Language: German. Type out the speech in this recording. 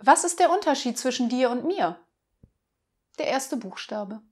Was ist der Unterschied zwischen dir und mir? Der erste Buchstabe.